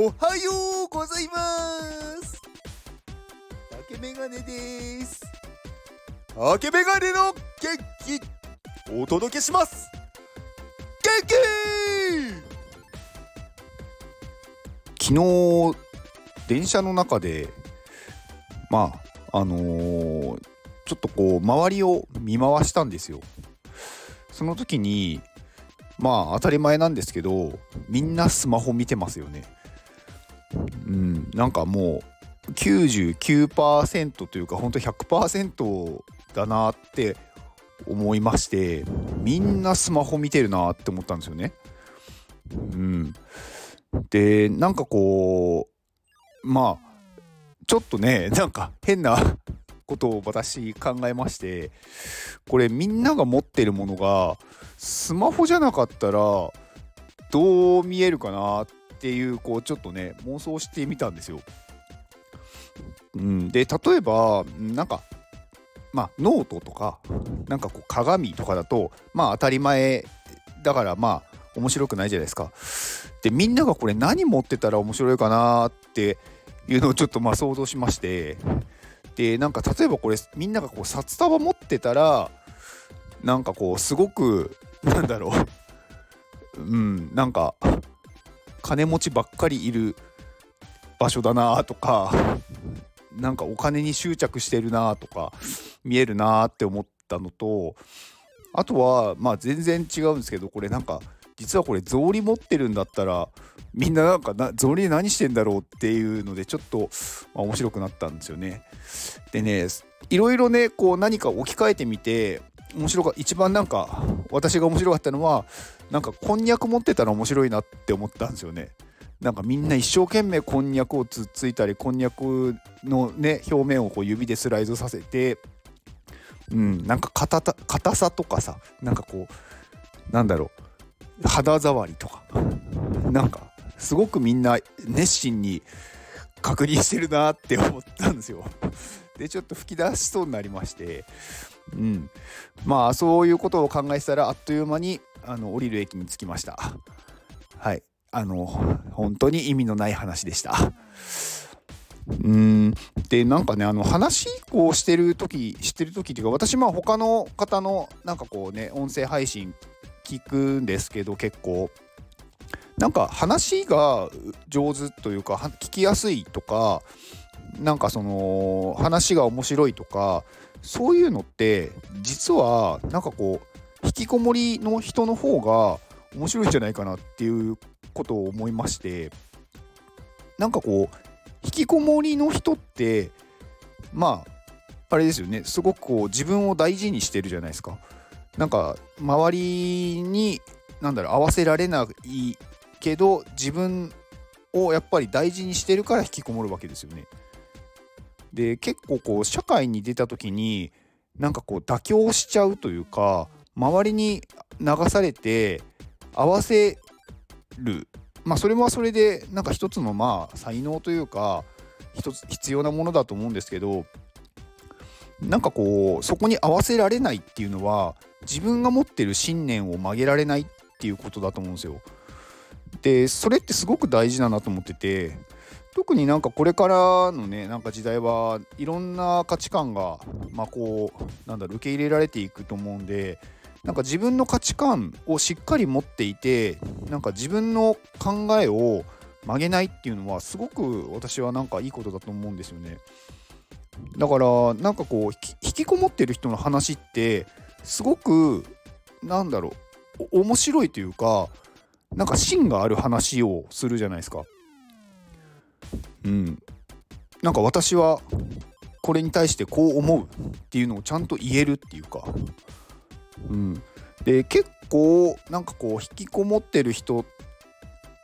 おはようございます。竹メガネです。竹メガネの元気。お届けします。元気。昨日電車の中でまああのー、ちょっとこう周りを見回したんですよ。その時にまあ当たり前なんですけどみんなスマホ見てますよね。うんなんかもう99%というかほんと100%だなって思いましてみんなスマホ見てるなって思ったんですよね。うん。でなんかこうまあちょっとねなんか変な ことを私考えましてこれみんなが持ってるものがスマホじゃなかったらどう見えるかなっていうこうちょっとね妄想してみたんですよ。うん、で例えばなんかまあノートとかなんかこう鏡とかだとまあ当たり前だからまあ面白くないじゃないですか。でみんながこれ何持ってたら面白いかなっていうのをちょっとまあ想像しましてでなんか例えばこれみんながこう札束持ってたらなんかこうすごくなんだろううんなんか金持ちばっかりいる場所だなとかなんかお金に執着してるなとか見えるなって思ったのとあとはまあ全然違うんですけどこれなんか実はこれ草履持ってるんだったらみんななんかな草履何してんだろうっていうのでちょっと、まあ、面白くなったんですよね。でねいろいろねこう何か置き換えてみて面白か一番なんか私が面白かったのはなんかこんにゃく持ってたら面白いなって思ったんですよね。なんかみんな一生懸命こんにゃくをつっついたりこんにゃくのね表面をこう指でスライドさせてうんなんか硬さとかさなんかこうなんだろう肌触りとかなんかすごくみんな熱心に確認してるなって思ったんですよ。でちょっと吹き出しそうになりましてうんまあそういうことを考えたらあっという間にあの降りる駅に着きました。はいあの本当に意味のない話でした。うんでなんかねあの話をしてる時してる時っていうか私まあ他の方のなんかこうね音声配信聞くんですけど結構なんか話が上手というか聞きやすいとかなんかその話が面白いとかそういうのって実はなんかこう引きこもりの人の方が面白いんじゃないかなっていうことを思いましてなんかこう引きこもりの人ってまああれですよねすごくこう自分を大事にしてるじゃないですか。なんか周りになんだろう合わせられないけど自分をやっぱり大事にしてるから引きこもるわけですよね。で結構こう社会に出た時になんかこう妥協しちゃうというか周りに流されて合わせるまあそれはそれでなんか一つのまあ才能というか一つ必要なものだと思うんですけどなんかこうそこに合わせられないっていうのは自分が持ってる信念を曲げられないっていうことだと思うんですよ。でそれってすごく大事だなと思ってて特になんかこれからのねなんか時代はいろんな価値観がまあこうなんだろう受け入れられていくと思うんでなんか自分の価値観をしっかり持っていてなんか自分の考えを曲げないっていうのはすごく私はなんかいいことだと思うんですよね。だからなんかこう引きこもってる人の話ってすごくなんだろう面白いというかなんか芯がある話をするじゃないですか。うん。なんか私はこれに対してこう思うっていうのをちゃんと言えるっていうか。うん。で結構なんかこう引きこもってる人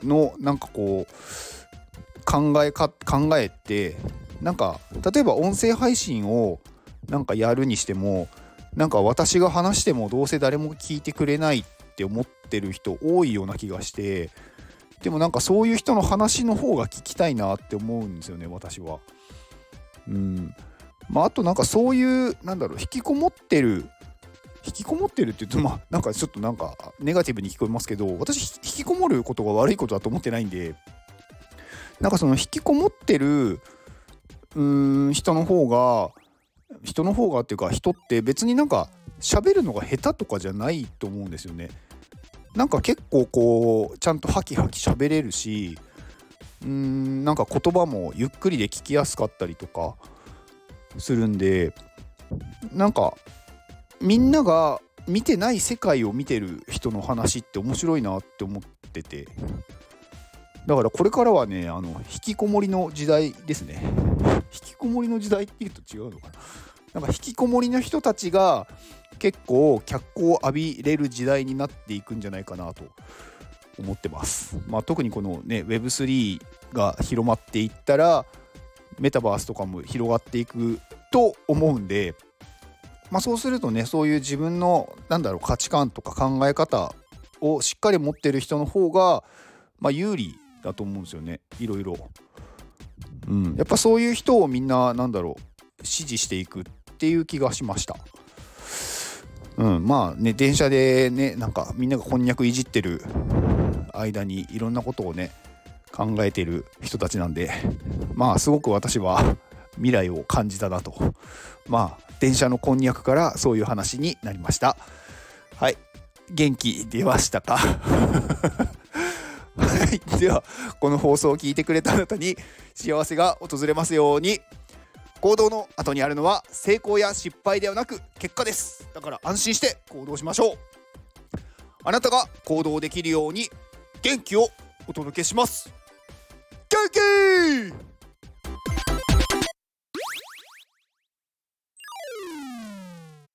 のなんかこう考えか考えてなんか例えば音声配信をなんかやるにしてもなんか私が話してもどうせ誰も聞いてくれないって思ってる人多いような気がしてでもなんかそういう人の話の方が聞きたいなって思うんですよね私は。うんまあ、あとなんかそういうなんだろう引きこもってる引きこもってるって言うとまあ なんかちょっとなんかネガティブに聞こえますけど私引きこもることが悪いことだと思ってないんでなんかその引きこもってるうーん人の方が人の方がっていうか人って別になんか喋るのが下手とかじゃないと思うんですよね。なんか結構こうちゃんとハキハキ喋れるしうーんなんか言葉もゆっくりで聞きやすかったりとかするんでなんかみんなが見てない世界を見てる人の話って面白いなって思ってて。だからこれからはねあの引きこもりの時代ですね。引きこもりの時代っていうと違うのかな。なんか引きこもりの人たちが結構脚光を浴びれる時代になっていくんじゃないかなと思ってます。まあ、特にこのね Web3 が広まっていったらメタバースとかも広がっていくと思うんで、まあ、そうするとねそういう自分のなんだろう価値観とか考え方をしっかり持ってる人の方が、まあ、有利だと思うんですよねいろいろ。うん、やっぱそういう人をみんななんだろう支持していくっていう気がしました。うん、まあね電車でねなんかみんながこんにゃくいじってる間にいろんなことをね考えてる人たちなんでまあすごく私は未来を感じたなと。まあ電車のこんにゃくからそういう話になりました。はい。元気出ましたか？はい。ではこの放送を聞いてくれたあなたに幸せが訪れますように。行動の後にあるのは成功や失敗ではなく結果です。だから安心して行動しましょう。あなたが行動できるように元気をお届けします。元気!